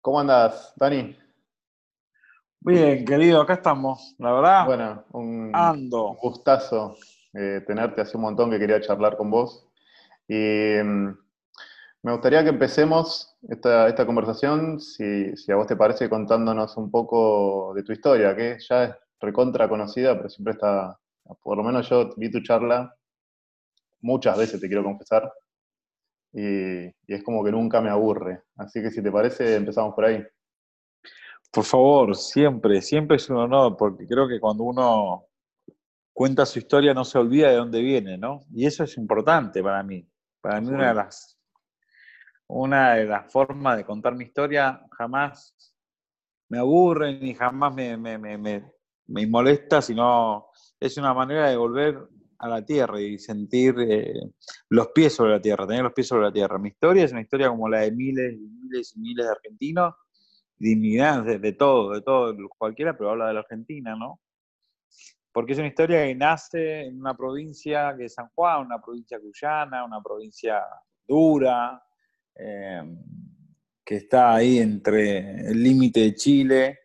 ¿Cómo andas, Dani? Bien, querido, acá estamos. La verdad, Bueno, un ando. gustazo eh, tenerte hace un montón que quería charlar con vos. Y mm, me gustaría que empecemos esta, esta conversación, si, si a vos te parece, contándonos un poco de tu historia, que ya es recontra conocida, pero siempre está, por lo menos yo vi tu charla muchas veces, te quiero confesar, y, y es como que nunca me aburre. Así que si te parece, empezamos por ahí. Por favor, siempre, siempre es un honor, porque creo que cuando uno cuenta su historia no se olvida de dónde viene, ¿no? Y eso es importante para mí. Para mí una de las, una de las formas de contar mi historia jamás me aburre ni jamás me, me, me, me, me molesta, sino es una manera de volver a la tierra y sentir eh, los pies sobre la tierra, tener los pies sobre la tierra. Mi historia es una historia como la de miles y miles y miles de argentinos, de inmigrantes, de todo, de todo, cualquiera, pero habla de la Argentina, ¿no? Porque es una historia que nace en una provincia que es San Juan, una provincia cuyana, una provincia dura, eh, que está ahí entre el límite de Chile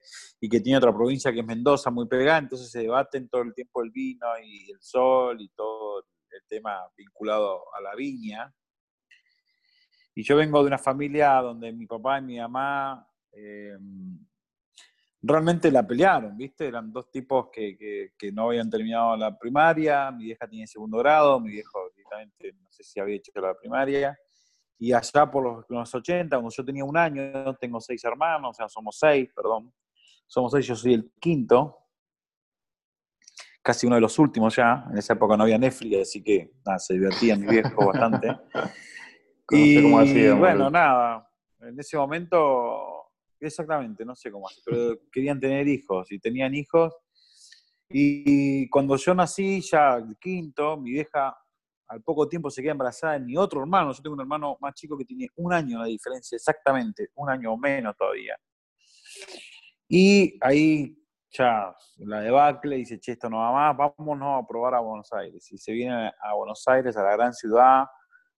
y que tiene otra provincia que es Mendoza, muy pegada, entonces se debaten todo el tiempo el vino y el sol y todo el tema vinculado a la viña. Y yo vengo de una familia donde mi papá y mi mamá eh, realmente la pelearon, ¿viste? Eran dos tipos que, que, que, no habían terminado la primaria, mi vieja tiene segundo grado, mi viejo directamente no sé si había hecho la primaria, y allá por los, los 80, cuando yo tenía un año, tengo seis hermanos, o sea, somos seis, perdón, somos seis, yo soy el quinto, casi uno de los últimos ya, en esa época no había Netflix, así que nada, se divertía mi viejo bastante. y cómo hacía, bueno, nada, en ese momento, exactamente, no sé cómo pero querían tener hijos y tenían hijos. Y cuando yo nací, ya el quinto, mi vieja al poco tiempo se queda embarazada de mi otro hermano. Yo tengo un hermano más chico que tiene un año la diferencia, exactamente, un año o menos todavía. Y ahí ya la debacle dice, che, esto no va más, vámonos a probar a Buenos Aires. Y se viene a Buenos Aires, a la gran ciudad,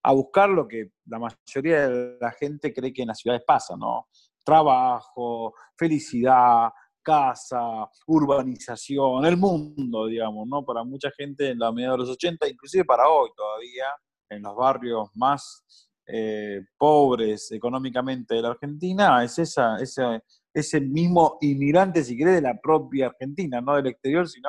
a buscar lo que la mayoría de la gente cree que en las ciudades pasa, ¿no? Trabajo, felicidad, casa, urbanización, el mundo, digamos, ¿no? Para mucha gente en la media de los 80, inclusive para hoy todavía, en los barrios más eh, pobres económicamente de la Argentina, es esa, ese, ese mismo inmigrante, si querés, de la propia Argentina, no del exterior, sino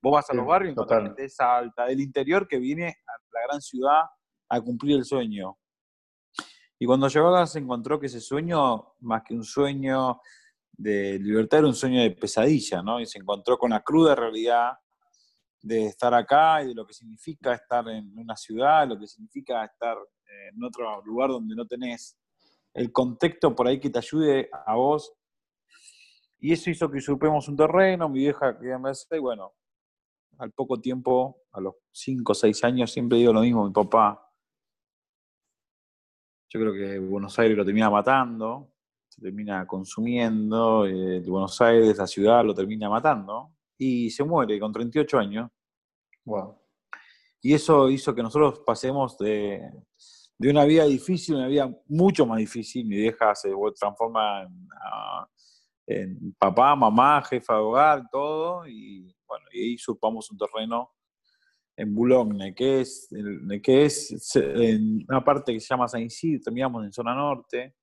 vos vas a los barrios y encontrás gente esa alta del interior que viene a la gran ciudad a cumplir el sueño. Y cuando llegó acá se encontró que ese sueño, más que un sueño de libertad, era un sueño de pesadilla, ¿no? Y se encontró con la cruda realidad de estar acá y de lo que significa estar en una ciudad, lo que significa estar en otro lugar donde no tenés el contexto por ahí que te ayude a vos. Y eso hizo que usurpemos un terreno, mi vieja quería embarazada y bueno, al poco tiempo, a los 5 o 6 años, siempre digo lo mismo, mi papá, yo creo que Buenos Aires lo termina matando, se termina consumiendo, eh, Buenos Aires, la ciudad, lo termina matando, y se muere con 38 años. Wow. Y eso hizo que nosotros pasemos de, de una vida difícil a una vida mucho más difícil. Mi vieja se transforma en, en papá, mamá, jefa de hogar, todo, y bueno, y ahí usurpamos un terreno en Boulogne, que es, que es en una parte que se llama Saint Cyr, terminamos en zona norte,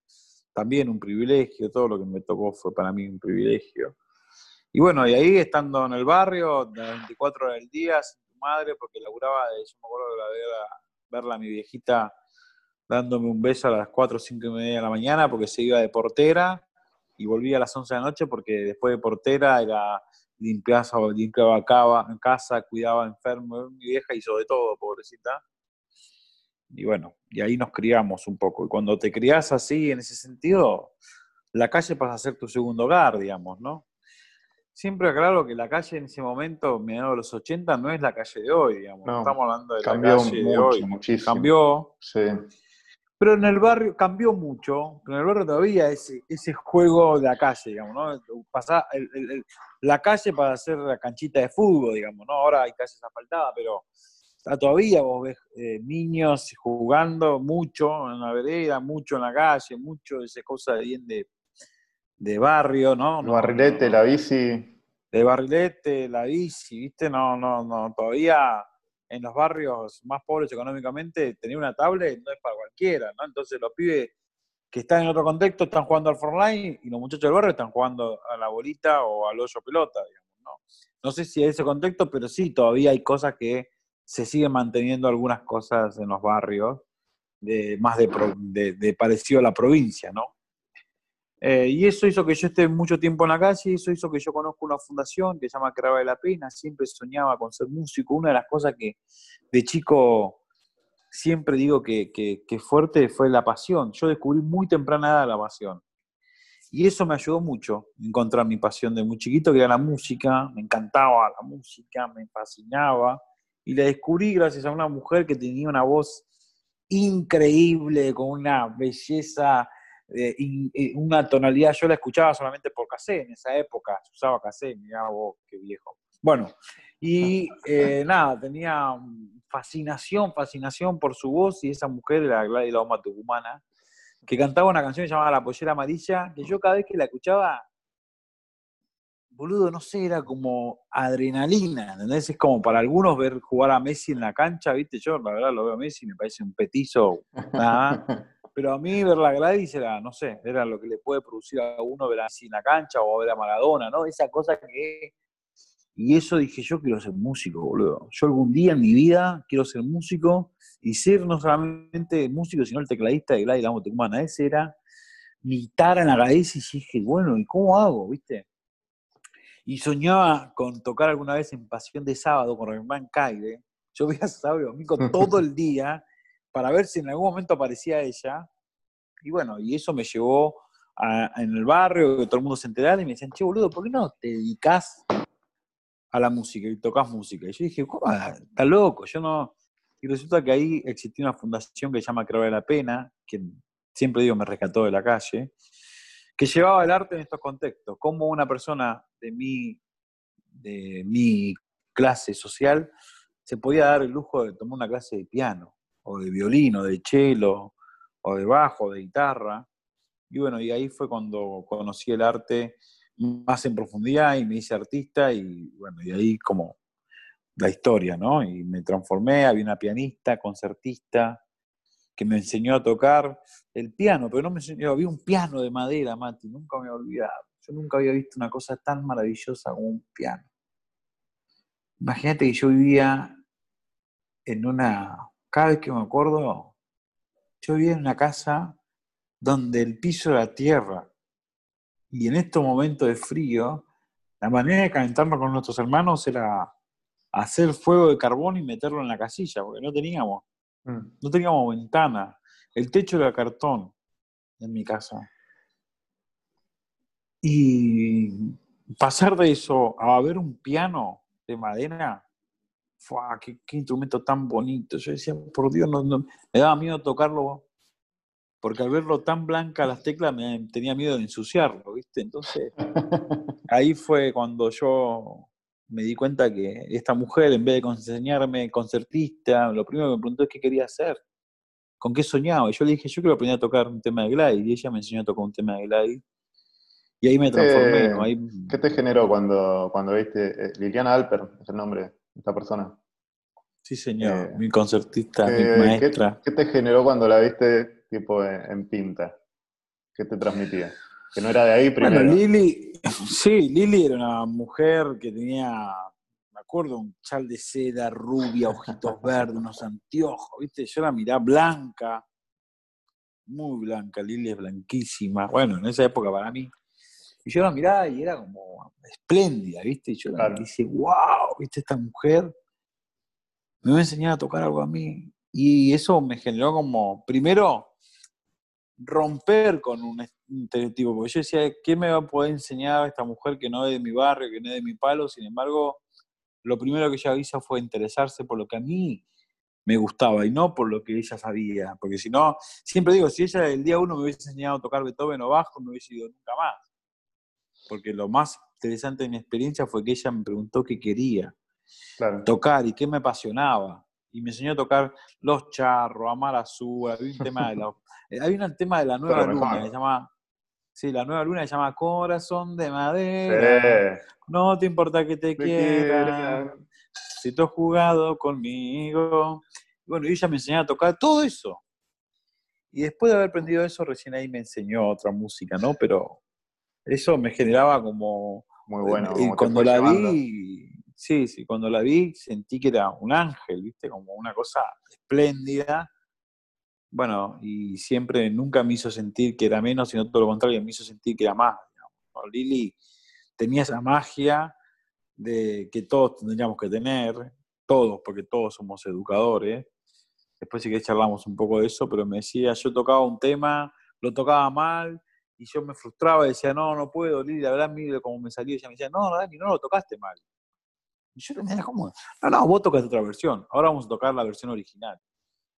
también un privilegio, todo lo que me tocó fue para mí un privilegio. Y bueno, y ahí estando en el barrio, de 24 horas del día, sin tu madre, porque laburaba, yo me acuerdo de la verla, verla a mi viejita dándome un beso a las 4 o 5 y media de la mañana, porque se iba de portera, y volvía a las 11 de la noche, porque después de portera era limpiaba, limpiaba casa, cuidaba enfermos, mi vieja hizo de todo, pobrecita. Y bueno, y ahí nos criamos un poco. Y cuando te criás así, en ese sentido, la calle pasa a ser tu segundo hogar, digamos, ¿no? Siempre aclaro que la calle en ese momento, mediados de los 80, no es la calle de hoy, digamos. No, Estamos hablando de la calle mucho, de hoy. Muchísimo. Cambió. Sí. Pero en el barrio cambió mucho, pero en el barrio todavía ese, ese juego de la calle, digamos, ¿no? Pasá el, el, la calle para hacer la canchita de fútbol, digamos, ¿no? Ahora hay calles asfaltadas, pero todavía vos ves eh, niños jugando mucho en la vereda, mucho en la calle, mucho de esa cosa bien de, de barrio, ¿no? El barrilete, la bici. De barrilete, la bici, ¿viste? No, no, no, todavía en los barrios más pobres económicamente tener una tablet no es para cualquiera, ¿no? Entonces los pibes que están en otro contexto están jugando al Fortnite y los muchachos del barrio están jugando a la bolita o al hoyo pelota, digamos, ¿no? No sé si es ese contexto, pero sí, todavía hay cosas que se siguen manteniendo algunas cosas en los barrios, de, más de, de parecido a la provincia, ¿no? Eh, y eso hizo que yo esté mucho tiempo en la calle, eso hizo que yo conozca una fundación que se llama Crava de la Pena, siempre soñaba con ser músico. Una de las cosas que de chico siempre digo que, que, fuerte fue la pasión. Yo descubrí muy temprana edad la pasión. Y eso me ayudó mucho encontrar mi pasión de muy chiquito, que era la música. Me encantaba la música, me fascinaba. Y la descubrí gracias a una mujer que tenía una voz increíble, con una belleza eh, una tonalidad, yo la escuchaba solamente por cassette en esa época, se usaba cassette, mirá vos, qué viejo. Bueno, y eh, nada, tenía fascinación, fascinación por su voz y esa mujer era Gladys Loma Tucumana, que cantaba una canción llamada La Pollera Amarilla, que yo cada vez que la escuchaba, boludo, no sé, era como adrenalina, ¿entendés? Es como para algunos ver jugar a Messi en la cancha, ¿viste? Yo la verdad lo veo a Messi, me parece un petizo, nada. Pero a mí ver la Gladys era, no sé, era lo que le puede producir a uno ver así en la cancha o ver a Maradona, ¿no? Esa cosa que... Y eso dije, yo quiero ser músico, boludo. Yo algún día en mi vida quiero ser músico y ser no solamente músico, sino el tecladista de Gladys la Tucumana. Ese era mi tara en la cabeza y dije, bueno, ¿y cómo hago, viste? Y soñaba con tocar alguna vez en Pasión de Sábado con Germán Caire. Yo veía sábado domingo todo el día para ver si en algún momento aparecía ella. Y bueno, y eso me llevó en el barrio, que todo el mundo se enterara y me decían, che, boludo, ¿por qué no te dedicas a la música y tocas música? Y yo dije, ¿cómo? Está loco, yo no... Y resulta que ahí existía una fundación que se llama Creo de la Pena, que siempre digo me rescató de la calle, que llevaba el arte en estos contextos, como una persona de mi, de mi clase social se podía dar el lujo de tomar una clase de piano o de violín, o de cello, o de bajo, de guitarra. Y bueno, y ahí fue cuando conocí el arte más en profundidad y me hice artista y bueno, y ahí como la historia, ¿no? Y me transformé, había una pianista, concertista, que me enseñó a tocar el piano, pero no me enseñó, había un piano de madera, Mati, nunca me he olvidado. Yo nunca había visto una cosa tan maravillosa como un piano. Imagínate que yo vivía en una cada vez que me acuerdo, yo vivía en una casa donde el piso era tierra. Y en estos momentos de frío, la manera de calentarnos con nuestros hermanos era hacer fuego de carbón y meterlo en la casilla, porque no teníamos, mm. no teníamos ventana. El techo era cartón en mi casa. Y pasar de eso a ver un piano de madera qué, instrumento tan bonito. Yo decía, por Dios, no, me daba miedo tocarlo, porque al verlo tan blanca las teclas me tenía miedo de ensuciarlo, ¿viste? Entonces, ahí fue cuando yo me di cuenta que esta mujer, en vez de enseñarme concertista, lo primero que me preguntó es qué quería hacer, con qué soñaba. Y yo le dije, yo quiero aprender a tocar un tema de Gladys, y ella me enseñó a tocar un tema de Gladys. Y ahí me transformé. ¿Qué te generó cuando, cuando viste, eh, Liliana Alper, es el nombre? Esta persona. Sí, señor, eh, mi concertista, mi maestra. ¿qué, te generó cuando la viste tipo en, pinta? ¿Qué te transmitía? Que no era de ahí primero. Bueno, Lili, sí, Lili era una mujer que tenía, me acuerdo, un chal de seda, rubia, ojitos verdes, unos anteojos, ¿viste? Yo la miraba blanca, muy blanca, Lili es blanquísima. Bueno, en esa época para mí y yo la miraba y era como espléndida, ¿viste? Y yo la dije, wow, ¿viste? Esta mujer me va a enseñar a tocar algo a mí. Y eso me generó como, primero, romper con un estereotipo, porque yo decía, ¿qué me va a poder enseñar esta mujer que no es de mi barrio, que no es de mi palo? Sin embargo, lo primero que ella hizo fue interesarse por lo que a mí me gustaba y no por lo que ella sabía, porque si no, siempre digo, si ella el día uno me hubiese enseñado a tocar Beethoven o bajo, no hubiese ido nunca más porque lo más interesante de mi experiencia fue que ella me preguntó qué quería tocar y qué me apasionaba. Y me enseñó a tocar los charros, Amar Azul, había un tema de la, eh, había un tema de la nueva luna que se llama Sí, la nueva luna se llama Corazón de Madera. No te importa que te, quiera. Si tú has jugado conmigo. Bueno, y ella me enseñó a tocar todo eso. Y después de haber aprendido eso, recién ahí me enseñó otra música, ¿no? Pero eso me generaba como... Muy bueno. Y cuando la vi, sí, sí, cuando la vi sentí que era un ángel, ¿viste? Como una cosa espléndida. Bueno, y siempre, nunca me hizo sentir que era menos, sino todo lo contrario, me hizo sentir que era más. Lili tenía esa magia de que todos tendríamos que tener, todos, porque todos somos educadores, después sí que charlamos un poco de eso, pero me decía, yo tocaba un tema, lo tocaba mal, y yo me frustraba y decía, no, no puedo, Lili, la verdad, mire cómo me salió, y ella me decía, no, Dani, no lo tocaste mal. Y yo decía, ¿cómo? No, no, vos tocaste otra versión, ahora vamos a tocar la versión original.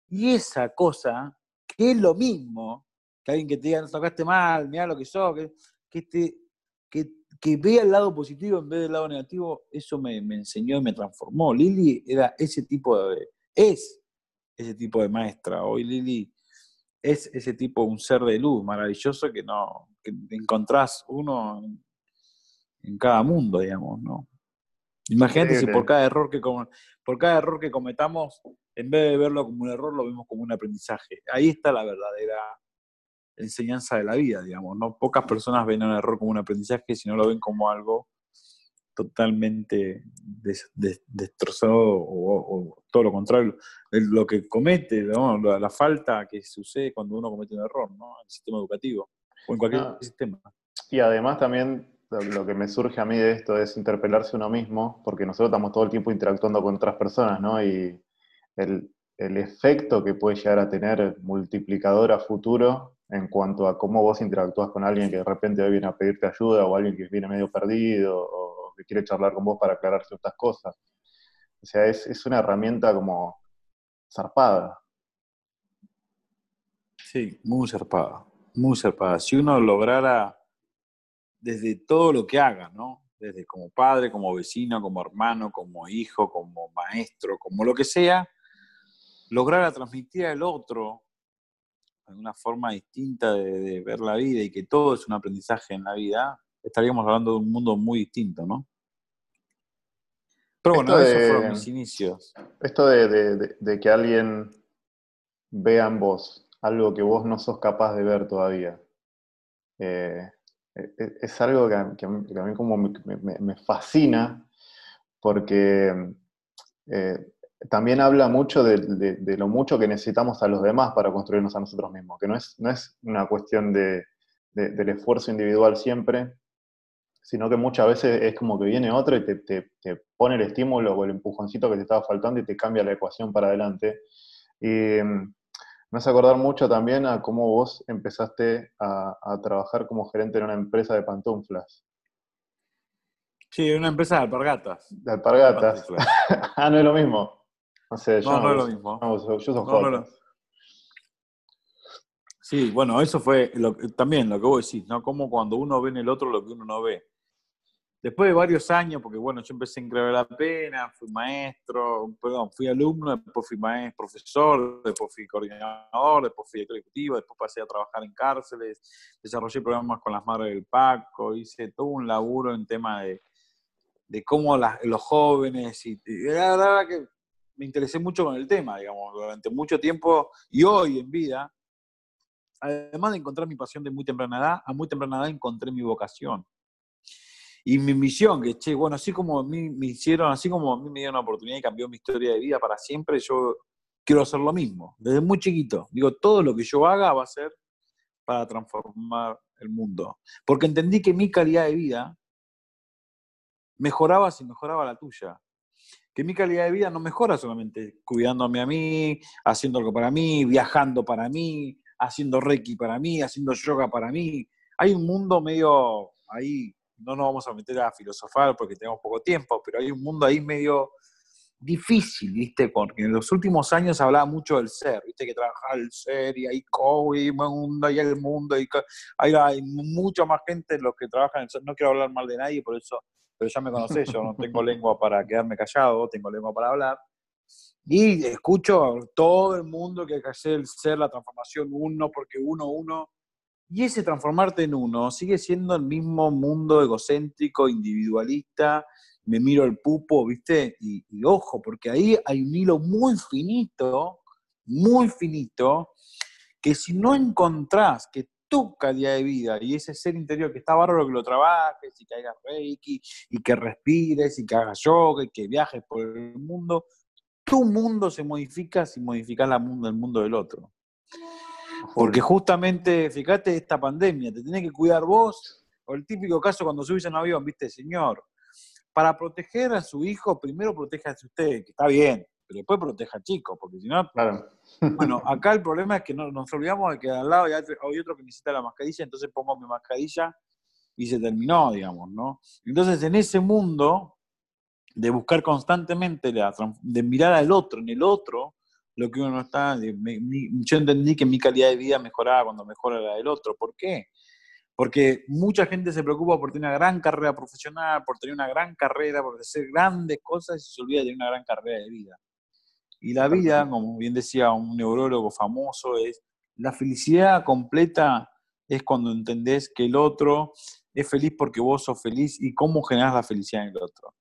Y esa cosa, que es lo mismo, que alguien que te diga, no tocaste mal, mira lo que sos, que, que, te, que, que vea el lado positivo en vez del lado negativo, eso me, me enseñó y me transformó. Lili era ese tipo de, es ese tipo de maestra. Hoy Lili es ese tipo, un ser de luz maravilloso que no que encontrás uno en, cada mundo, digamos, ¿no? Imagínate si por cada error que por cada error que cometamos, en vez de verlo como un error, lo vemos como un aprendizaje. Ahí está la verdadera enseñanza de la vida, digamos, ¿no? Pocas personas ven un error como un aprendizaje, sino lo ven como algo totalmente destrozado o, todo lo contrario, lo que comete, la, falta que sucede cuando uno comete un error ¿no? en el sistema educativo o en cualquier ah. sistema. Y además también lo que me surge a mí de esto es interpelarse uno mismo, porque nosotros estamos todo el tiempo interactuando con otras personas, ¿no? Y el, el efecto que puede llegar a tener multiplicador a futuro en cuanto a cómo vos interactúas con alguien que de repente viene a pedirte ayuda o alguien que viene medio perdido o que quiere charlar con vos para aclarar ciertas cosas. O sea, es, una herramienta como zarpada. Sí, muy zarpada, muy zarpada. Si uno lograra, desde todo lo que haga, ¿no? Desde como padre, como vecino, como hermano, como hijo, como maestro, como lo que sea, lograra transmitir al otro en una forma distinta de, ver la vida y que todo es un aprendizaje en la vida, estaríamos hablando de un mundo muy distinto, ¿no? Pero bueno, esto esos fueron mis inicios. Esto de, que alguien vea en vos algo que vos no sos capaz de ver todavía, eh, e, e, es algo que a, mí como me, fascina porque eh, también habla mucho de, lo mucho que necesitamos a los demás para construirnos a nosotros mismos, que no es, no es una cuestión del esfuerzo individual siempre, sino que muchas veces es como que viene otro y te, pone el estímulo o el empujoncito que te estaba faltando y te cambia la ecuación para adelante. Y mm, me hace acordar mucho también a cómo vos empezaste a, trabajar como gerente en una empresa de pantuflas. Sí, una empresa de alpargatas. De alpargatas. ah, no es lo mismo. No sé, yo no, no, es lo mismo. yo soy Sí, bueno, eso fue también lo que vos decís, ¿no? Como cuando uno ve en el otro lo que uno no ve. Después de varios años, porque bueno, yo empecé en Creer la Pena, fui maestro, perdón, fui alumno, después fui maestro, profesor, después fui coordinador, después fui director ejecutivo, después pasé a trabajar en cárceles, desarrollé programas con las madres del Paco, hice todo un laburo en tema de, de cómo los jóvenes, y la verdad que me interesé mucho con el tema, digamos, durante mucho tiempo y hoy en vida además de encontrar mi pasión de muy temprana edad, a muy temprana edad encontré mi vocación. Y mi misión, que, che, bueno, así como a mí me hicieron, así como a mí me dieron una oportunidad y cambió mi historia de vida para siempre, yo quiero hacer lo mismo, desde muy chiquito. Digo, todo lo que yo haga va a ser para transformar el mundo. Porque entendí que mi calidad de vida mejoraba si mejoraba la tuya. Que mi calidad de vida no mejora solamente cuidándome a mí, haciendo algo para mí, viajando para mí, haciendo reiki para mí, haciendo yoga para mí. Hay un mundo medio ahí, no nos vamos a meter a filosofar porque tenemos poco tiempo, pero hay un mundo ahí medio difícil, ¿viste? Porque en los últimos años hablaba mucho del ser, ¿viste? Que trabajar el ser y hay COVID, mundo, y el mundo, y hay, hay mucha más gente en los que trabajan en el ser. No quiero hablar mal de nadie, por eso, pero ya me conocés, yo no tengo lengua para quedarme callado, tengo lengua para hablar. Y escucho a todo el mundo que hay hacer, ser la transformación uno, porque uno, uno, Y ese transformarte en uno sigue siendo el mismo mundo egocéntrico, individualista, me miro el pupo, ¿viste? Y, ojo, porque ahí hay un hilo muy finito, muy finito, que si no encontrás que tu calidad de vida y ese ser interior que está bárbaro que lo trabajes y que hagas reiki y que respires y que hagas yoga y que viajes por el mundo, tu mundo se modifica si modificas el mundo del otro. Porque justamente, fíjate, esta pandemia, te tenés que cuidar vos, o el típico caso cuando subís en un avión, viste, señor, para proteger a su hijo, primero protéjase usted, que está bien, pero después proteja al chico, porque si no... Claro. Bueno, acá el problema es que no, nos olvidamos de que al lado hay otro, que necesita la mascarilla, entonces pongo mi mascarilla y se terminó, digamos, ¿no? Entonces, en ese mundo de buscar constantemente, de mirar al otro, en el otro, lo que uno está... yo entendí que mi calidad de vida mejoraba cuando mejora la del otro. ¿Por qué? Porque mucha gente se preocupa por tener una gran carrera profesional, por tener una gran carrera, por hacer grandes cosas y se olvida de tener una gran carrera de vida. Y la vida, como bien decía un neurólogo famoso, es la felicidad completa es cuando entendés que el otro es feliz porque vos sos feliz y cómo generás la felicidad en el otro.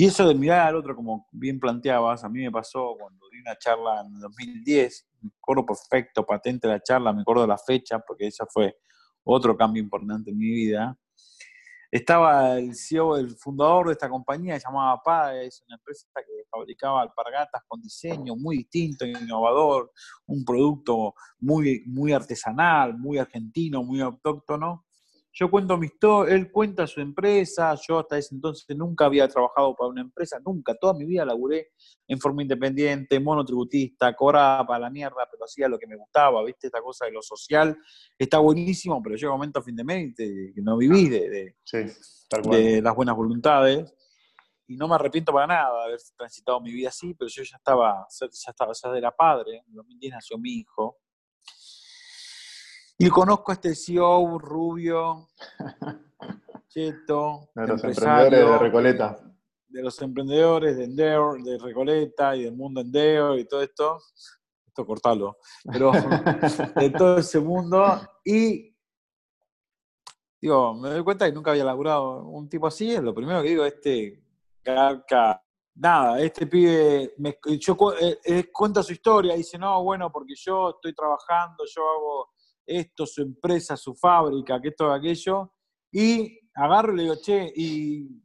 Y eso de mirar al otro, como bien planteabas, a mí me pasó cuando di una charla en 2010, me acuerdo perfecto, patente la charla, me acuerdo la fecha, porque esa fue otro cambio importante en mi vida estaba el CEO, el fundador de esta compañía, se llamaba PAE, es una empresa que fabricaba alpargatas con diseño muy distinto, innovador, un producto muy, muy artesanal, muy argentino, muy autóctono. Yo cuento mi historia, él cuenta su empresa, yo hasta ese entonces nunca había trabajado para una empresa, nunca, toda mi vida laburé en forma independiente, monotributista, cobraba para la mierda, pero hacía lo que me gustaba, ¿viste? Esta cosa de lo social está buenísimo, pero llega un momento a fin de mes que no viví de, de, las buenas voluntades y no me arrepiento para nada de haber transitado mi vida así, pero yo ya estaba, ya estaba, ya era padre, en 2010 nació mi hijo, y conozco a este CEO rubio, cheto, de los emprendedores de Recoleta. De los emprendedores de Endeavor, de Recoleta y del mundo Endeavor y todo esto. Esto cortalo. Pero de todo ese mundo. Y digo, me doy cuenta que nunca había laburado un tipo así. Es lo primero que digo, este Garca nada, este pibe me, yo, eh, eh, cuenta su historia, dice, no, bueno, porque yo estoy trabajando, yo hago esto, su empresa, su fábrica, que esto, aquello, y agarro y le digo, che, y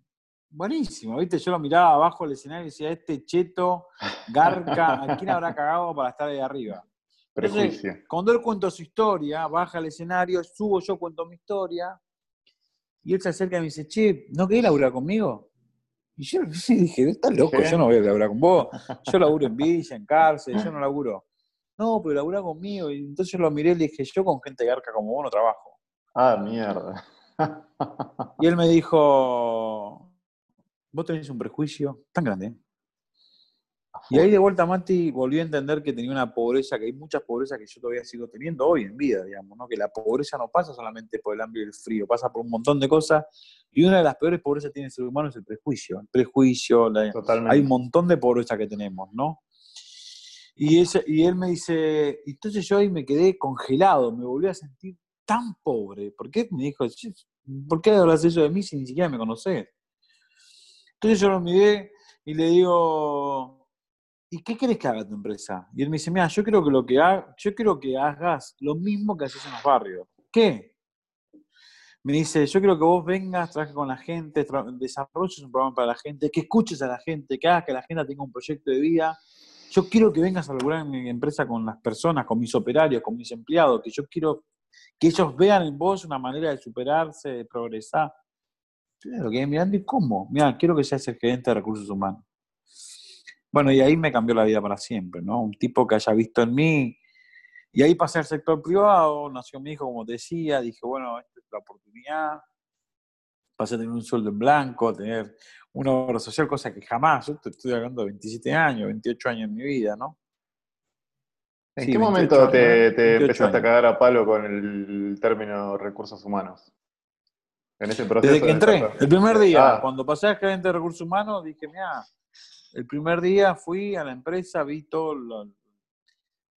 buenísimo, ¿viste? Yo lo miraba abajo del escenario y decía, este cheto, garca, ¿a quién habrá cagado para estar ahí arriba? Prejuicio. cuando él cuenta su historia, baja al escenario, subo yo, cuento mi historia, y él se acerca y me dice, che, ¿no querés laburar conmigo? Y yo dije, estás loco, yo no voy a laburar con vos. Yo laburo en villa, en cárcel, yo no laburo no, pero labura conmigo. Y entonces yo lo miré y le dije, yo con gente garca como vos no trabajo. Ah, mierda. y él me dijo, vos tenés un prejuicio tan grande. Y ahí de vuelta Mati volvió a entender que tenía una pobreza, que hay muchas pobrezas que yo todavía sigo teniendo hoy en vida, digamos, ¿no? Que la pobreza no pasa solamente por el hambre y el frío, pasa por un montón de cosas. Y una de las peores pobrezas que tiene el ser humano es el prejuicio. El prejuicio, hay un montón de pobreza que tenemos, ¿no? Y, ese, y él me dice, entonces yo ahí me quedé congelado, me volví a sentir tan pobre. ¿Por qué? Me dijo, ¿por qué hablas eso de mí si ni siquiera me conoces? Entonces yo lo miré y le digo, ¿y qué querés que haga tu empresa? Y él me dice, mira, yo creo que lo que yo quiero que hagas lo mismo que haces en los barrios. ¿Qué? Me dice, yo quiero que vos vengas, trabajes con la gente, desarrolles un programa para la gente, que escuches a la gente, que hagas que la gente tenga un proyecto de vida yo quiero que vengas a laburar en mi empresa con las personas, con mis operarios, con mis empleados, que yo quiero que ellos vean en vos una manera de superarse, de progresar. Lo que mirando y cómo. Mira, quiero que seas el gerente de recursos humanos. Bueno, y ahí me cambió la vida para siempre, ¿no? Un tipo que haya visto en mí. Y ahí pasé al sector privado, nació mi hijo, como te decía, dije, bueno, esta es la oportunidad. Pasé a tener un sueldo en blanco, tener una obra social, cosa que jamás, yo estoy hablando de 27 años, 28 años en mi vida, ¿no? ¿En qué momento te, empezaste a cagar a palo con el término recursos humanos? En ese proceso. Desde que entré, el primer día, ah. cuando pasé a gerente de recursos humanos, dije, mira, el primer día fui a la empresa, vi todo lo,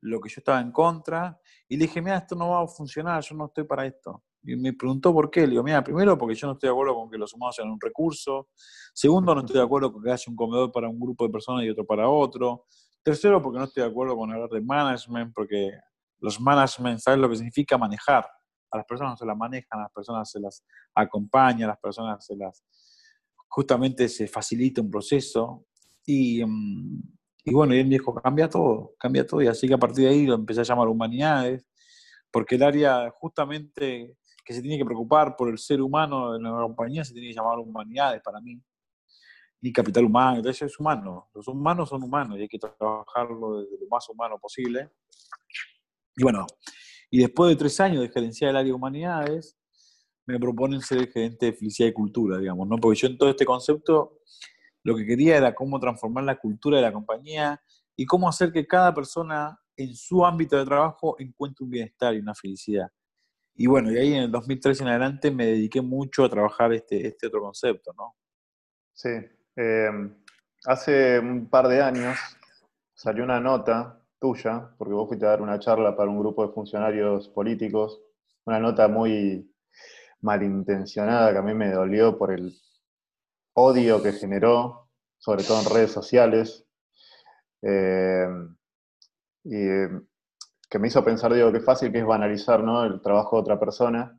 lo que yo estaba en contra, y le dije, mira, esto no va a funcionar, yo no estoy para esto. Y me preguntó por qué. Le digo, mira, primero porque yo no estoy de acuerdo con que los humanos sean un recurso. Segundo, no estoy de acuerdo con que haya un comedor para un grupo de personas y otro para otro. Tercero, porque no estoy de acuerdo con hablar de management, porque los management, ¿sabes lo que significa manejar? A las personas no se las manejan, a las personas se las acompaña, a las personas se las... Justamente se facilita un proceso. Y, mm, y bueno, y él dijo, cambia todo, cambia todo. Y así que a partir de ahí lo empecé a llamar humanidades, porque el área justamente que se tiene que preocupar por el ser humano en la compañía se tiene que llamar humanidades para mí. Y capital humano, entonces es humano. Los humanos son humanos y hay que trabajarlo desde lo más humano posible. Y bueno, y después de tres años de gerencia del área de humanidades, me proponen ser gerente de felicidad y cultura, digamos, ¿no? Porque yo en todo este concepto lo que quería era cómo transformar la cultura de la compañía y cómo hacer que cada persona en su ámbito de trabajo encuentre un bienestar y una felicidad. Y bueno, y ahí en el 2003 en adelante me dediqué mucho a trabajar este, este otro concepto, ¿no? Sí. Em, hace un par de años salió una nota tuya, porque vos fuiste a dar una charla para un grupo de funcionarios políticos, una nota muy malintencionada que a mí me dolió por el odio que generó, sobre todo en redes sociales. Em, y em, que me hizo pensar, digo, qué fácil que es banalizar ¿no? el trabajo de otra persona.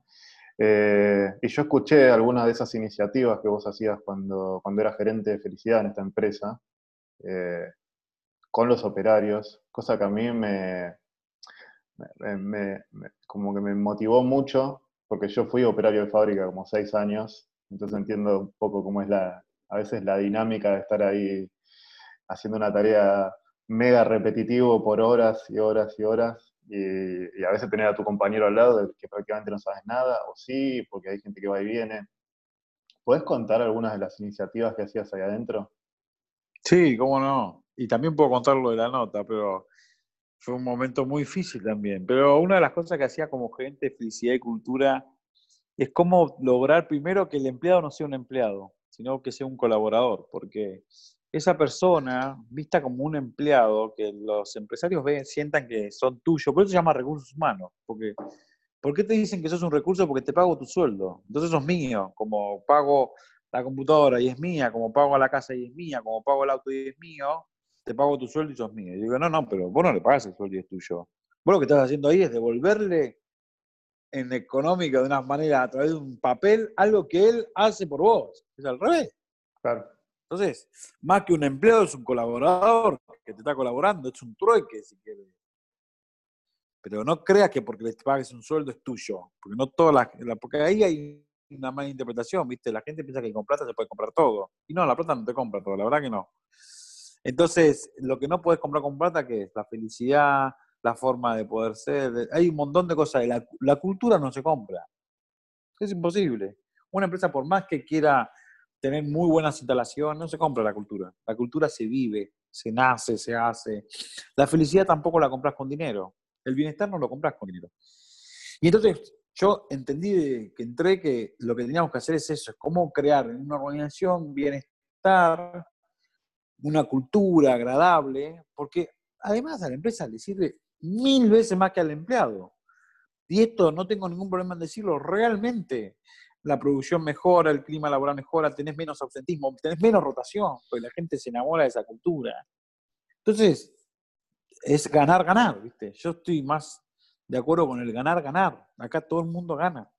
Eh, y yo escuché algunas de esas iniciativas que vos hacías cuando, cuando eras gerente de felicidad en esta empresa, eh, con los operarios, cosa que a mí me, me, como que me motivó mucho, porque yo fui operario de fábrica como seis años, entonces entiendo un poco cómo es la, a veces la dinámica de estar ahí haciendo una tarea mega repetitivo por horas y horas y horas, y, a veces tener a tu compañero al lado de que prácticamente no sabes nada, o sí, porque hay gente que va y viene. ¿Puedes contar algunas de las iniciativas que hacías ahí adentro? Sí, cómo no. Y también puedo contar lo de la nota, pero fue un momento muy difícil también. Pero una de las cosas que hacía como gerente de felicidad y cultura es cómo lograr primero que el empleado no sea un empleado, sino que sea un colaborador, porque esa persona, vista como un empleado, que los empresarios ven, sientan que son tuyos, por eso se llama recursos humanos, porque ¿por qué te dicen que sos un recurso? Porque te pago tu sueldo, entonces sos mío, como pago la computadora y es mía, como pago la casa y es mía, como pago el auto y es mío, te pago tu sueldo y sos mío. Y digo, no, no, pero vos no le pagas el sueldo y es tuyo. Vos lo que estás haciendo ahí es devolverle en económica de una manera, a través de un papel, algo que él hace por vos. Es al revés. Claro. Entonces, más que un empleado, es un colaborador que te está colaborando, es un trueque, si quieres. Pero no creas que porque le pagues un sueldo es tuyo, porque no todas las, porque ahí hay una mala interpretación, ¿viste? La gente piensa que con plata se puede comprar todo. Y no, la plata no te compra todo, la verdad que no. Entonces, lo que no puedes comprar con plata, que es la felicidad, la forma de poder ser, hay un montón de cosas. La, la cultura no se compra. Es imposible. Una empresa, por más que quiera tener muy buenas instalaciones, no se compra la cultura. La cultura se vive, se nace, se hace. La felicidad tampoco la compras con dinero. El bienestar no lo compras con dinero. Y entonces yo entendí que entré que lo que teníamos que hacer es eso, es cómo crear en una organización bienestar, una cultura agradable, porque además a la empresa le sirve mil veces más que al empleado. Y esto no tengo ningún problema en decirlo, realmente la producción mejora, el clima laboral mejora, tenés menos absentismo, tenés menos rotación, porque la gente se enamora de esa cultura. Entonces, es ganar, ganar, ¿viste? Yo estoy más de acuerdo con el ganar, ganar. Acá todo el mundo gana.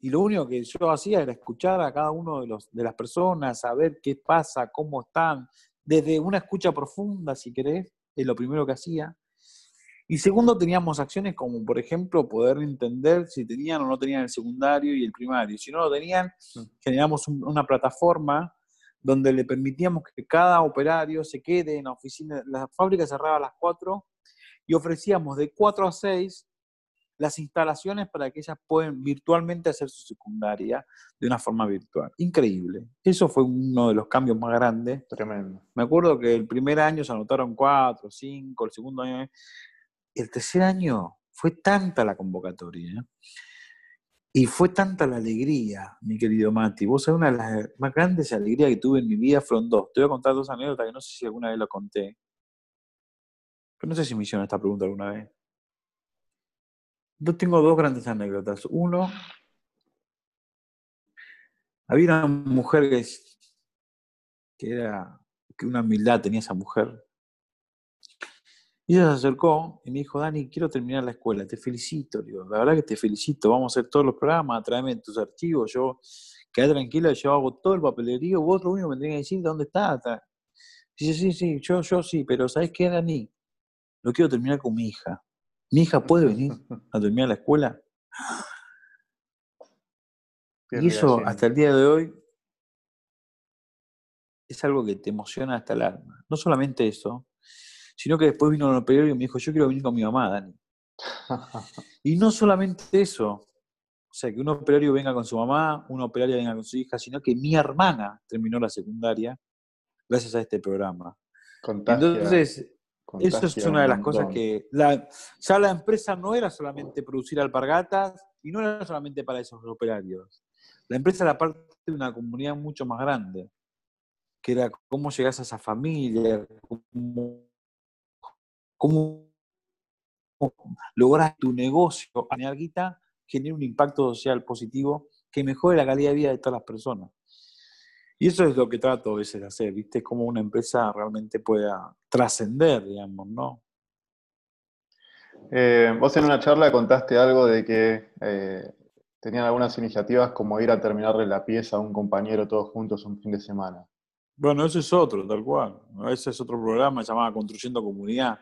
Y lo único que yo hacía era escuchar a cada uno de, los, de las personas, saber qué pasa, cómo están, desde una escucha profunda, si querés, es lo primero que hacía, y segundo, teníamos acciones como, por ejemplo, poder entender si tenían o no tenían el secundario y el primario. Si no lo tenían, mm. generamos una plataforma donde le permitíamos que cada operario se quede en la oficina. La fábrica cerraba a las 4 y ofrecíamos de 4 a 6 las instalaciones para que ellas puedan virtualmente hacer su secundaria de una forma virtual. Increíble. Eso fue uno de los cambios más grandes. Tremendo. Me acuerdo que el primer año se anotaron 4, 5, el segundo año el tercer año fue tanta la convocatoria y fue tanta la alegría, mi querido Mati. Vos sabés, una de las más grandes alegrías que tuve en mi vida fueron dos. Te voy a contar dos anécdotas que no sé si alguna vez lo conté. Pero no sé si me hicieron esta pregunta alguna vez. Yo tengo dos grandes anécdotas. Uno, había una mujer que, que era, que una humildad tenía esa mujer. Y ella se acercó y me dijo, Dani, quiero terminar la escuela, te felicito. Digo, la verdad que te felicito, vamos a hacer todos los programas, tráeme tus archivos, yo quedé tranquila, yo hago todo el papelerío, vos lo único que me tenés que decir dónde está. Dice, sí, sí, yo, yo sí, pero ¿sabes qué, Dani? Lo quiero terminar con mi hija. ¿Mi hija puede venir a terminar la escuela? y eso, hasta el día de hoy, es algo que te emociona hasta el alma. No solamente eso, sino que después vino un periódico y me dijo, yo quiero venir con mi mamá, Dani. y no solamente eso, o sea, que un operario venga con su mamá, una operaria venga con su hija, sino que mi hermana terminó la secundaria gracias a este programa. Entonces, eso es una de las cosas que la, ya la empresa no era solamente producir alpargatas y no era solamente para esos operarios. La empresa era parte de una comunidad mucho más grande, que era cómo llegas a esa familia, cómo cómo logras tu negocio, ganar guita, genera un impacto social positivo que mejore la calidad de vida de todas las personas. Y eso es lo que trato a veces de hacer, ¿viste? Cómo una empresa realmente pueda trascender, digamos, ¿no? Eh, vos en una charla contaste algo de que eh, tenían algunas iniciativas como ir a terminarle la pieza a un compañero todos juntos un fin de semana. Bueno, ese es otro, tal cual. Ese es otro programa llamado Construyendo Comunidad,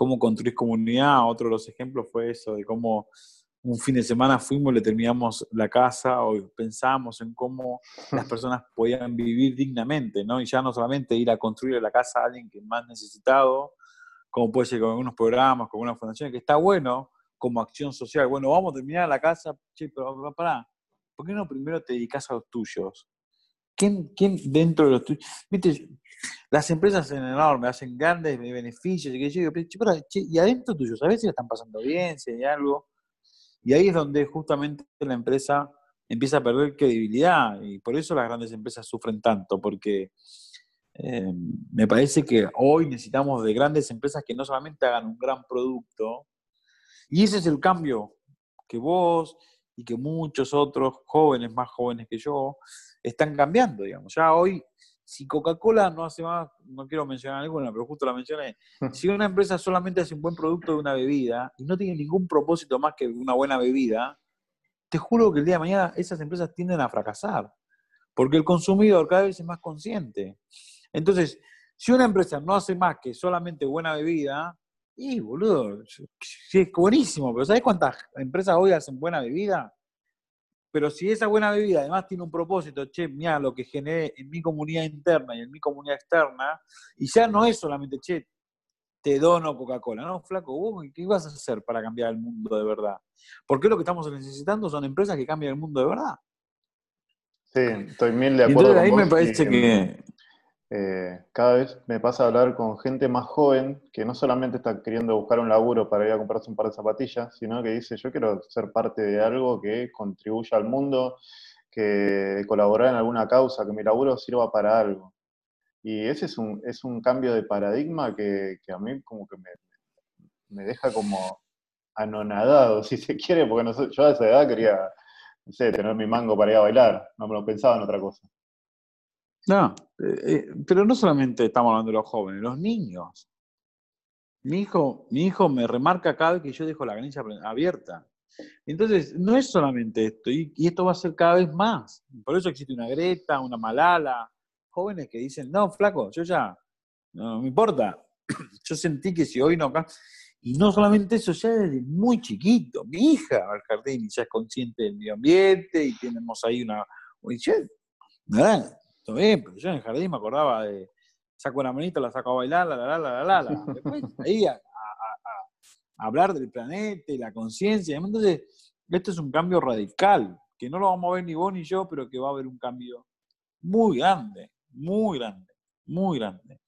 cómo construir comunidad. Otro de los ejemplos fue eso, de cómo un fin de semana fuimos, le terminamos la casa o pensamos en cómo las personas podían vivir dignamente, ¿no? Y ya no solamente ir a construir la casa a alguien que es más necesitado, como puede ser con algunos programas, con algunas fundaciones, que está bueno como acción social. Bueno, vamos a terminar la casa, che, pero pará, ¿por qué no primero te dedicas a los tuyos? ¿Quién, quién dentro de los tuyos? Las empresas hacen enormes, hacen grandes beneficios, y, yo, y adentro tuyo, ¿sabes si la están pasando bien, si hay algo? Y ahí es donde justamente la empresa empieza a perder credibilidad y por eso las grandes empresas sufren tanto, porque eh, me parece que hoy necesitamos de grandes empresas que no solamente hagan un gran producto, y ese es el cambio que vos y que muchos otros jóvenes, más jóvenes que yo, están cambiando, digamos. Ya hoy si Coca-Cola no hace más, no quiero mencionar alguna, pero justo la mencioné, si una empresa solamente hace un buen producto de una bebida y no tiene ningún propósito más que una buena bebida, te juro que el día de mañana esas empresas tienden a fracasar, porque el consumidor cada vez es más consciente. Entonces, si una empresa no hace más que solamente buena bebida, y boludo, es buenísimo, pero ¿sabes cuántas empresas hoy hacen buena bebida? Pero si esa buena bebida además tiene un propósito, che, mira lo que generé en mi comunidad interna y en mi comunidad externa, y ya no es solamente, che, te dono Coca-Cola, no, flaco, vos qué vas a hacer para cambiar el mundo de verdad? Porque lo que estamos necesitando son empresas que cambien el mundo de verdad. Sí, estoy mil de acuerdo. entonces ahí me parece que, eh, cada vez me pasa a hablar con gente más joven que no solamente está queriendo buscar un laburo para ir a comprarse un par de zapatillas, sino que dice, yo quiero ser parte de algo que contribuya al mundo, que colaborar en alguna causa, que mi laburo sirva para algo. Y ese es un, es un cambio de paradigma que, a mí como que me, me, deja como anonadado, si se quiere, porque no yo a esa edad quería, sé, tener mi mango para ir a bailar, no me lo pensaba en otra cosa. No, eh, eh, pero no solamente estamos hablando de los jóvenes, los niños. Mi hijo, mi hijo me remarca cada vez que yo dejo la canilla abierta. Entonces, no es solamente esto, y, esto va a ser cada vez más. Por eso existe una Greta, una Malala, jóvenes que dicen, no, flaco, yo ya, no, me importa. Yo sentí que si hoy no. Y no solamente eso, ya desde muy chiquito. Mi hija al jardín ya es consciente del medio ambiente y tenemos ahí una. nada, todo bien, pero yo en el jardín me acordaba de saco una manita, la saco a bailar, la, la, la, la, la, Después ahí a, hablar del planeta y la conciencia. Entonces, esto es un cambio radical, que no lo vamos a ver ni vos ni yo, pero que va a haber un cambio muy grande, muy grande, muy grande.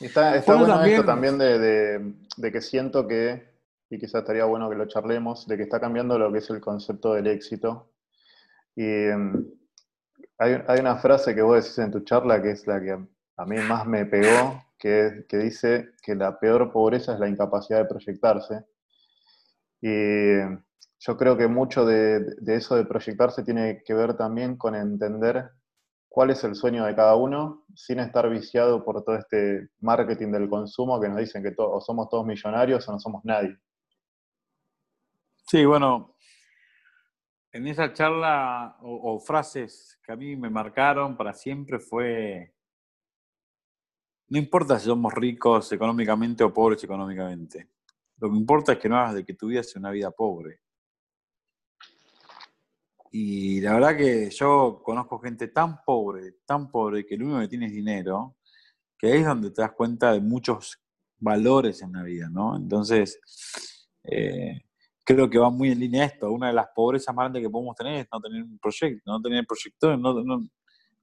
Está, está bueno también, esto también de, de, que siento que, y quizás estaría bueno que lo charlemos, de que está cambiando lo que es el concepto del éxito. Y em, hay, una frase que vos decís en tu charla que es la que a mí más me pegó, que, dice que la peor pobreza es la incapacidad de proyectarse. Y yo creo que mucho de, eso de proyectarse tiene que ver también con entender cuál es el sueño de cada uno, sin estar viciado por todo este marketing del consumo que nos dicen que o somos todos millonarios o no somos nadie. Sí, bueno, en esa charla o, frases que a mí me marcaron para siempre fue, no importa si somos ricos económicamente o pobres económicamente, lo que importa es que no hagas de que tu vida sea una vida pobre. Y la verdad que yo conozco gente tan pobre, tan pobre, que lo único que tiene es dinero, que ahí es donde te das cuenta de muchos valores en la vida, ¿no? Entonces, eh, creo que va muy en línea esto. Una de las pobrezas más grandes que podemos tener es no tener un proyecto, no tener proyectos, no,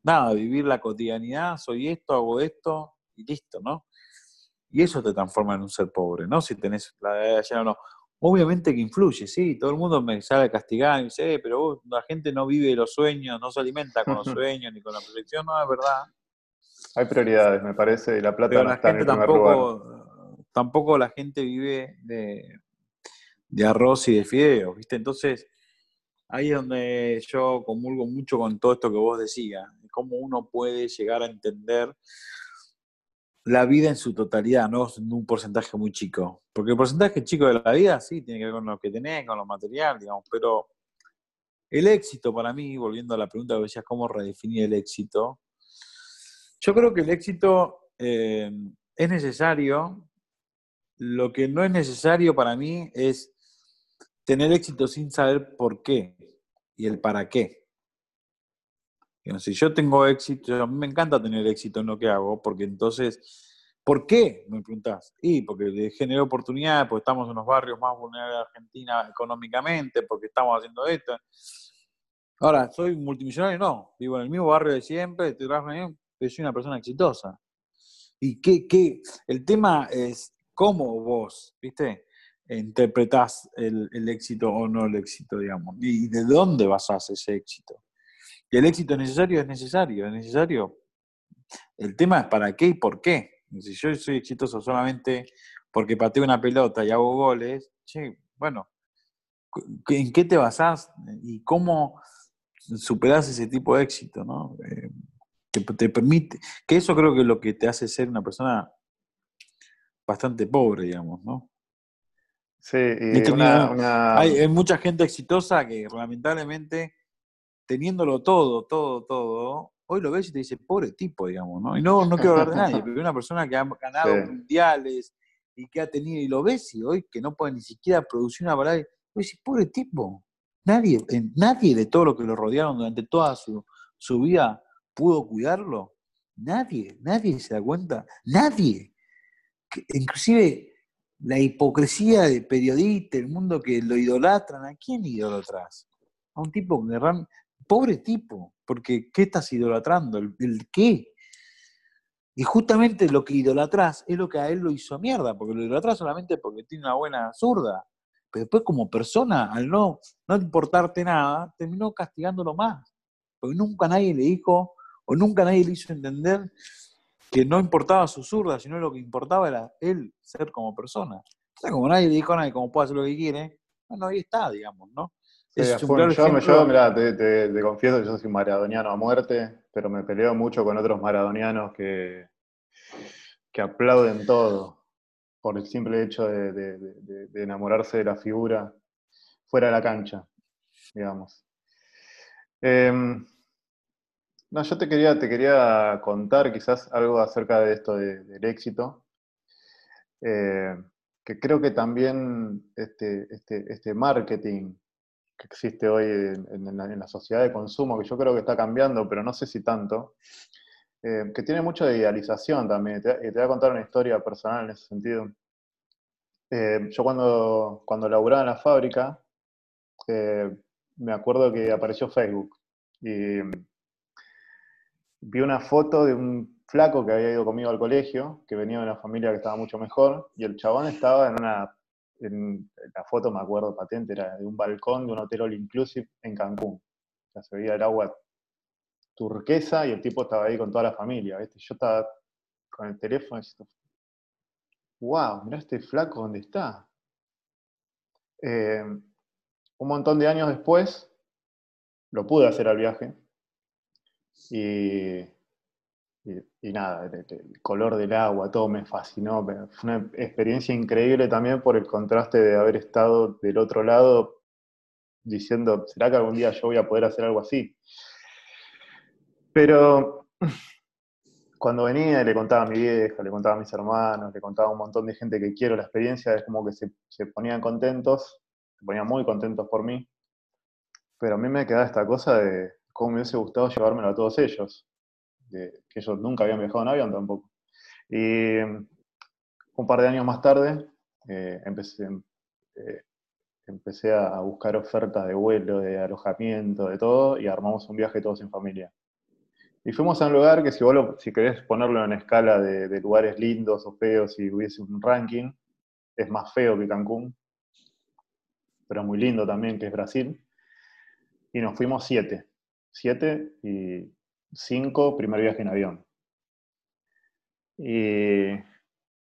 nada, vivir la cotidianidad, soy esto, hago esto y listo, ¿no? Y eso te transforma en un ser pobre, ¿no? Si tenés la de llena o no. Obviamente que influye, sí, todo el mundo me sale a castigar y dice, eh, pero la gente no vive los sueños, no se alimenta con los sueños ni con la proyección, no, es verdad. Hay prioridades, me parece, y la plata no está en el tampoco, Tampoco la gente vive de, de arroz y de fideos, ¿viste? Entonces, ahí es donde yo comulgo mucho con todo esto que vos decías, cómo uno puede llegar a entender la vida en su totalidad, no en un porcentaje muy chico. Porque el porcentaje chico de la vida, sí, tiene que ver con lo que tenés, con lo material, digamos, pero el éxito para mí, volviendo a la pregunta que decías, ¿cómo redefinir el éxito? Yo creo que el éxito eh, es necesario. Lo que no es necesario para mí es tener éxito sin saber por qué y el para qué. Si yo tengo éxito, a mí me encanta tener éxito en lo que hago, porque entonces, ¿por qué? Me preguntás. Y porque genero oportunidades, porque estamos en los barrios más vulnerables de Argentina económicamente, porque estamos haciendo esto. Ahora, ¿soy multimillonario? No. Vivo en el mismo barrio de siempre, pero soy una persona exitosa. Y qué, qué, el tema es cómo vos, ¿viste? Interpretás el, éxito o no el éxito, digamos, y de dónde basás ese éxito. Y el éxito es necesario, es necesario, es necesario. El tema es para qué y por qué. Si yo soy exitoso solamente porque pateo una pelota y hago goles, che, bueno, ¿en qué te basás y cómo superás ese tipo de éxito? ¿no? Eh, te, te, permite, que eso creo que es lo que te hace ser una persona bastante pobre, digamos, ¿no? Sí, y una, Hay, mucha gente exitosa que lamentablemente, teniéndolo todo, todo, todo, hoy lo ves y te dice, pobre tipo, digamos, ¿no? Y no, no quiero hablar de nadie, pero una persona que ha ganado mundiales y que ha tenido, y lo ves y hoy que no puede ni siquiera producir una palabra, y dices, pobre tipo. Nadie, nadie de todo lo que lo rodearon durante toda su, su vida pudo cuidarlo. Nadie, nadie se da cuenta. Nadie. inclusive la hipocresía de periodista, el mundo que lo idolatran. ¿A quién idolatras? A un tipo que pobre tipo, porque ¿qué estás idolatrando? ¿El, qué? Y justamente lo que idolatras es lo que a él lo hizo mierda, porque lo idolatras solamente porque tiene una buena zurda. Pero después como persona, al no, no importarte nada, terminó castigándolo más. Porque nunca nadie le dijo, o nunca nadie le hizo entender que no importaba su zurda, sino lo que importaba era él ser como persona. O sea, como nadie dijo a nadie cómo puede hacer lo que quiere, bueno, ahí está, digamos, ¿no? yo, yo mirá, te, te, confieso que yo soy maradoniano a muerte, pero me peleo mucho con otros maradonianos que, que aplauden todo por el simple hecho de, de, enamorarse de la figura fuera de la cancha, digamos. Eh, no, yo te quería, te quería contar quizás algo acerca de esto del éxito, eh, que creo que también este, este, este, marketing que existe hoy en, la, sociedad de consumo, que yo creo que está cambiando, pero no sé si tanto, eh, que tiene mucha idealización también. Te, te, voy a contar una historia personal en ese sentido. Eh, yo cuando, cuando laburaba en la fábrica, me acuerdo que apareció Facebook. Y vi una foto de un flaco que había ido conmigo al colegio, que venía de una familia que estaba mucho mejor, y el chabón estaba en una, en la foto me acuerdo patente, era de un balcón de un hotel all inclusive en Cancún. O se veía el agua turquesa y el tipo estaba ahí con toda la familia, Yo estaba con el teléfono wow, mira este flaco dónde está. Eh, un montón de años después, lo pude hacer al viaje. Y, y, nada, el, color del agua, todo me fascinó. Fue una experiencia increíble también por el contraste de haber estado del otro lado diciendo, ¿será que algún día yo voy a poder hacer algo así? Pero cuando venía le contaba a mi vieja, le contaba a mis hermanos, le contaba a un montón de gente que quiero la experiencia, es como que se, se ponían contentos, se ponían muy contentos por mí. Pero a mí me quedaba esta cosa de cómo me hubiese gustado llevármelo a todos ellos, que ellos nunca habían viajado en avión tampoco. Y un par de años más tarde eh, empecé, eh, empecé a buscar ofertas de vuelo, de alojamiento, de todo, y armamos un viaje todos en familia. Y fuimos a un lugar que si vos si querés ponerlo en escala de, lugares lindos o feos, y hubiese un ranking, es más feo que Cancún, pero muy lindo también, que es Brasil. Y nos fuimos siete. Siete y cinco, primer viaje en avión. Y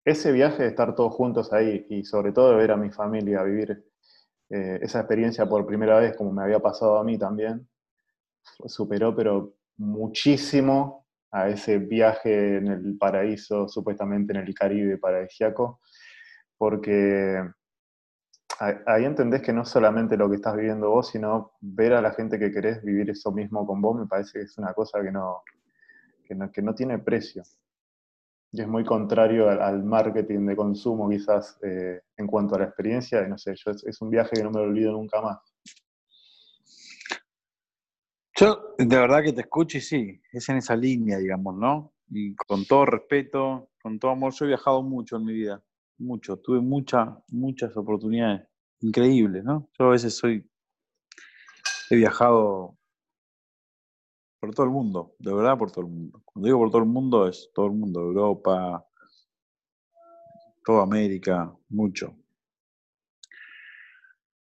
ese viaje de estar todos juntos ahí y sobre todo de ver a mi familia vivir eh, esa experiencia por primera vez, como me había pasado a mí también, superó, pero muchísimo a ese viaje en el paraíso, supuestamente en el Caribe paradisiaco, porque ahí entendés que no solamente lo que estás viviendo vos, sino ver a la gente que querés vivir eso mismo con vos, me parece que es una cosa que no, que no, tiene precio. Y es muy contrario al, marketing de consumo, quizás, eh, en cuanto a la experiencia, y no sé, yo, es un viaje que no me lo olvido nunca más. Yo, de verdad que te escucho y sí, es en esa línea, digamos, ¿no? Y con todo respeto, con todo amor, yo he viajado mucho en mi vida, mucho, tuve muchas, muchas oportunidades increíbles, ¿no? Yo a veces soy, he viajado por todo el mundo, de verdad por todo el mundo. Cuando digo por todo el mundo es todo el mundo, Europa, toda América, mucho.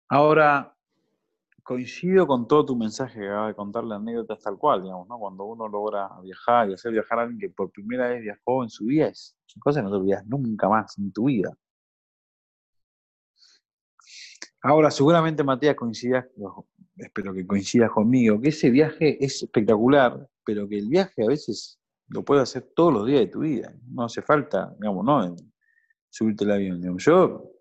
Ahora, coincido con todo tu mensaje que acaba de contar la anécdota tal cual, digamos, ¿no? Cuando uno logra viajar y hacer viajar a alguien que por primera vez viajó en su vida, es una cosa que no te olvidas nunca más en tu vida. Ahora, seguramente Matías coincidas, espero que coincidas conmigo, que ese viaje es espectacular, pero que el viaje a veces lo puedes hacer todos los días de tu vida. No hace falta, digamos, ¿no? subirte el avión. Digamos. Yo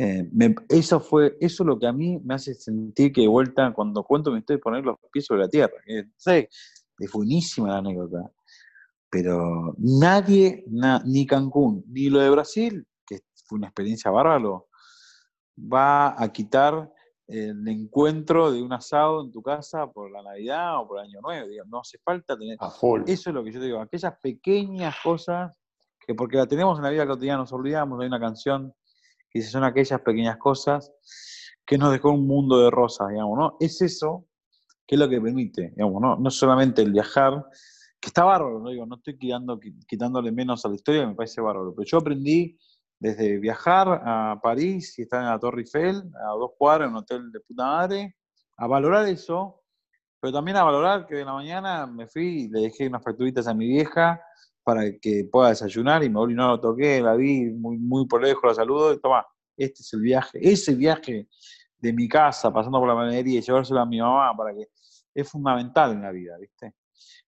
eh, eso fue, eso es lo que a mí me hace sentir que de vuelta, cuando cuento, me estoy poniendo los pies sobre la tierra. es buenísima la anécdota. Pero nadie, ni Cancún, ni lo de Brasil, que fue una experiencia bárbaro, va a quitar el encuentro de un asado en tu casa por la Navidad o por el Año Nuevo. no hace falta tener. Eso es lo que yo te digo, aquellas pequeñas cosas que porque la tenemos en la vida cotidiana nos olvidamos. Hay una canción que son aquellas pequeñas cosas que nos dejó un mundo de rosas, digamos, ¿no? Es eso que es lo que permite, digamos, ¿no? No solamente el viajar, que está bárbaro, no digo, no estoy quitando, quitándole menos a la historia, me parece bárbaro, pero yo aprendí desde viajar a París y estar en la Torre Eiffel, a dos cuadras, en un hotel de puta madre, a valorar eso, pero también a valorar que de la mañana me fui y le dejé unas facturitas a mi vieja para que pueda desayunar y me volví, no lo toqué, la vi muy, muy por lejos, la saludo y toma, este es el viaje, ese viaje de mi casa, pasando por la panadería y llevárselo a mi mamá, para que es fundamental en la vida, ¿viste?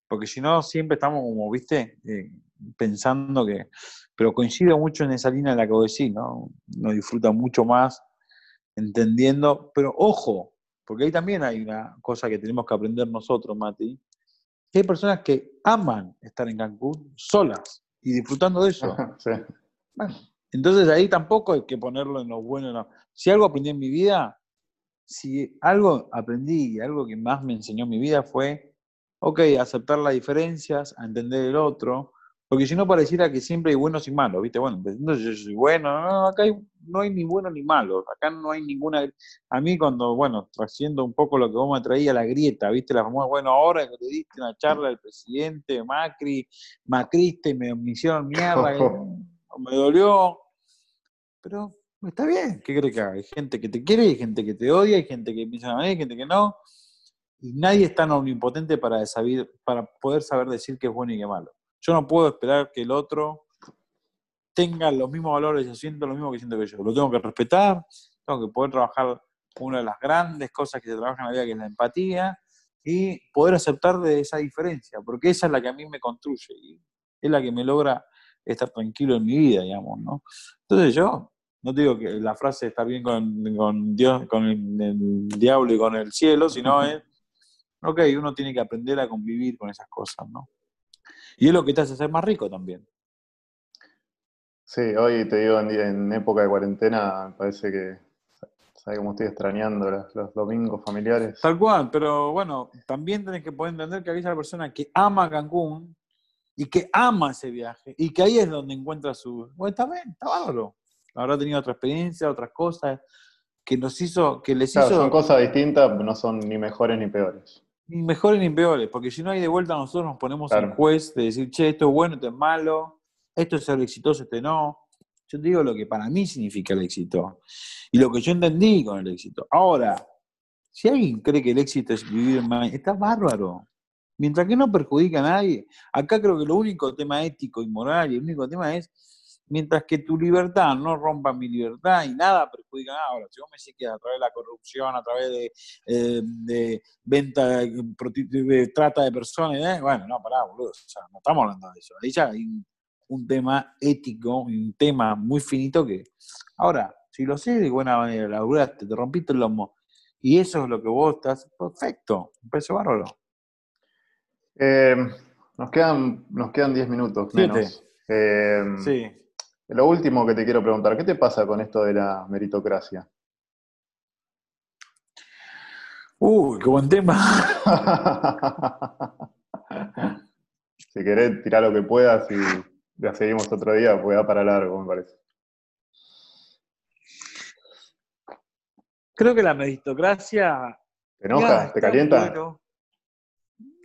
Porque si no, siempre estamos como, ¿viste? Eh, pensando que, pero coincido mucho en esa línea de la que vos decís, ¿no? Uno disfruta mucho más entendiendo, pero ojo, porque ahí también hay una cosa que tenemos que aprender nosotros, Mati, hay personas que aman estar en Cancún solas y disfrutando de eso. entonces ahí tampoco hay que ponerlo en lo bueno. No. Si algo aprendí en mi vida, si algo aprendí y algo que más me enseñó mi vida fue, ok, aceptar las diferencias, a entender el otro, porque si no pareciera que siempre hay buenos y malos, ¿viste? Bueno, entonces yo soy bueno, no, acá no hay ni bueno ni malo, acá no hay ninguna... A mí cuando, bueno, trasciendo un poco lo que vos me traía la grieta, ¿viste? La famosa, bueno, ahora que te diste una charla del presidente Macri, Macriste, me, me hicieron mierda, me dolió, pero está bien, ¿qué crees que haga? Hay gente que te quiere, hay gente que te odia, hay gente que piensa a mí, hay gente que no, y nadie es tan omnipotente para, saber, para poder saber decir qué es bueno y qué malo. Yo no puedo esperar que el otro tenga los mismos valores, yo siento lo mismo que siento que yo. Lo tengo que respetar, tengo que poder trabajar una de las grandes cosas que se trabaja en la vida, que es la empatía, y poder aceptar de esa diferencia, porque esa es la que a mí me construye y es la que me logra estar tranquilo en mi vida, digamos, ¿no? Entonces yo no digo que la frase estar bien con, Dios, con el, diablo y con el cielo, sino es, ok, uno tiene que aprender a convivir con esas cosas, ¿no? Y es lo que te hace ser más rico también. Sí, hoy te digo, en, época de cuarentena, me parece que, ¿sabes cómo estoy extrañando los, domingos familiares? Tal cual, pero bueno, también tenés que poder entender que aquella persona que ama Cancún y que ama ese viaje y que ahí es donde encuentra su... Bueno, está bien, está bárbaro. Habrá tenido otra experiencia, otras cosas que nos hizo, que les hizo... Son cosas distintas, no son ni mejores ni peores. Ni mejores ni peores, porque si no hay de vuelta nosotros nos ponemos el juez de decir, che, esto es bueno, esto es malo, esto es el exitoso, este no. Yo te digo lo que para mí significa el éxito y lo que yo entendí con el éxito. Ahora, si alguien cree que el éxito es vivir en Miami, está bárbaro. Mientras que no perjudica a nadie. Acá creo que lo único tema ético y moral y el único tema es mientras que tu libertad no rompa mi libertad y nada perjudica nada. Ahora, si vos me decís que a través de la corrupción, a través de, eh, de venta, de, trata de personas, ¿eh? bueno, no, pará, boludo, o sea, no estamos hablando de eso. Ahí ya hay un tema ético, un tema muy finito que, ahora, si lo sé de buena manera, laburaste, te rompiste el lomo, y eso es lo que vos estás, perfecto, un peso bárbaro. Eh, nos quedan nos quedan 10 minutos menos. Sí. Lo último que te quiero preguntar, ¿qué te pasa con esto de la meritocracia? Uy, qué buen tema. si querés, tirar lo que puedas y ya seguimos otro día, pues da para largo, me parece. Creo que la meritocracia. ¿Te enoja? ¿Te calienta?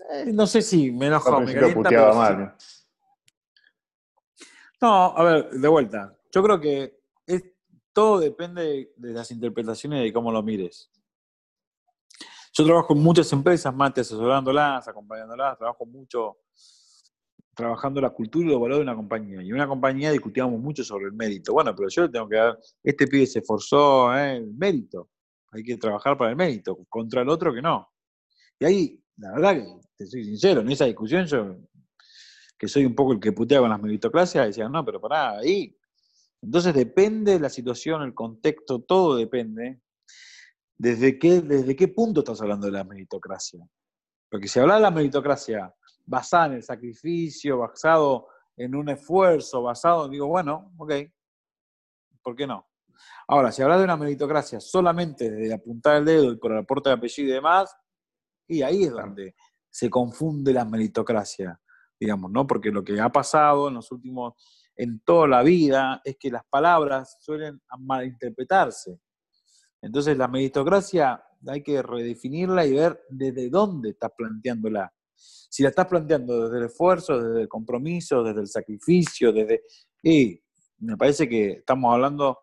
Eh, no sé si me enoja me calienta. mal. No, a ver, de vuelta. Yo creo que todo depende de las interpretaciones y de cómo lo mires. Yo trabajo en muchas empresas, más asesorándolas, acompañándolas, trabajo mucho trabajando la cultura y los valores de una compañía. Y en una compañía discutíamos mucho sobre el mérito. Bueno, pero yo le tengo que dar, este pibe se esforzó, ¿eh? el mérito. Hay que trabajar para el mérito, contra el otro que no. Y ahí, la verdad que, te soy sincero, en esa discusión yo, que soy un poco el que putea con las meritocracias, decían, no, pero pará, ahí. Entonces depende de la situación, el contexto, todo depende. ¿Desde qué, ¿Desde qué punto estás hablando de la meritocracia? Porque si hablas de la meritocracia basada en el sacrificio, basado en un esfuerzo, basado, digo, bueno, ok, ¿por qué no? Ahora, si hablas de una meritocracia solamente de apuntar el dedo y por el aporte de apellido y demás, y ahí es donde se confunde la meritocracia, digamos, ¿no? Porque lo que ha pasado en los últimos, en toda la vida, es que las palabras suelen malinterpretarse. Entonces, la meritocracia hay que redefinirla y ver desde dónde estás planteándola. Si la estás planteando desde el esfuerzo, desde el compromiso, desde el sacrificio, desde... Y me parece que estamos hablando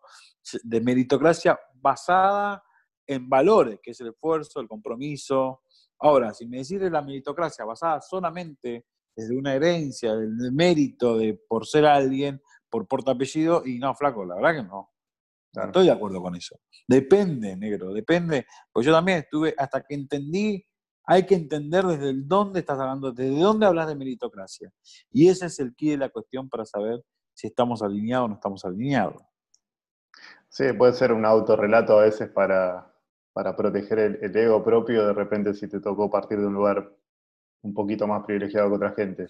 de meritocracia basada en valores, que es el esfuerzo, el compromiso. Ahora, si me decís de la meritocracia basada solamente desde una herencia, del mérito de por ser alguien, por porta apellido, y no, flaco, la verdad que no. Estoy de acuerdo con eso. Depende, negro, depende. Pues yo también estuve, hasta que entendí hay que entender desde dónde estás hablando, desde dónde hablas de meritocracia. Y ese es el key de la cuestión para saber si estamos alineados o no estamos alineados. Sí, puede ser un autorrelato a veces para, proteger el, ego propio, de repente si te tocó partir de un lugar un poquito más privilegiado que otra gente.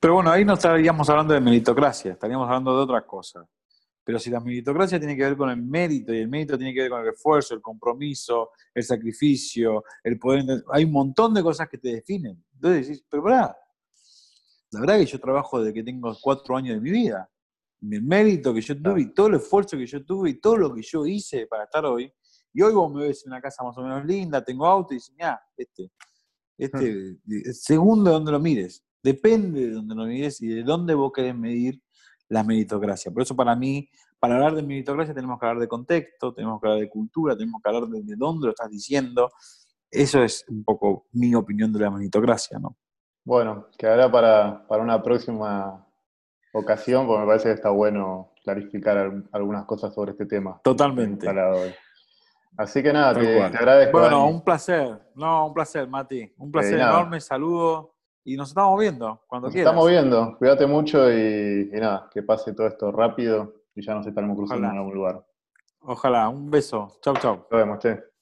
Pero bueno, ahí no estaríamos hablando de meritocracia, estaríamos hablando de otra cosa. Pero si la meritocracia tiene que ver con el mérito y el mérito tiene que ver con el esfuerzo, el compromiso, el sacrificio, el poder. Hay un montón de cosas que te definen. Entonces decís, pero pará, la verdad que yo trabajo desde que tengo cuatro años de mi vida. El mérito que yo tuve y todo el esfuerzo que yo tuve y todo lo que yo hice para estar hoy. Y hoy vos me ves en una casa más o menos linda, tengo auto y dices, mira, este, este, segundo de donde lo mires. Depende de donde lo mires y de dónde vos querés medir la meritocracia. Por eso para mí, para hablar de meritocracia tenemos que hablar de contexto, tenemos que hablar de cultura, tenemos que hablar de, dónde lo estás diciendo. Eso es un poco mi opinión de la meritocracia, ¿no? Bueno, quedará para, para una próxima ocasión, porque me parece que está bueno clarificar algunas cosas sobre este tema. Totalmente. Así que nada, te, agradezco. Bueno, un placer. No, un placer, Mati. Un placer enorme, saludo. Y nos estamos viendo cuando nos Estamos viendo. Cuídate mucho y, nada, que pase todo esto rápido y ya nos estaremos cruzando en algún lugar. Ojalá. Un beso. Chau, chau. Nos vemos, che.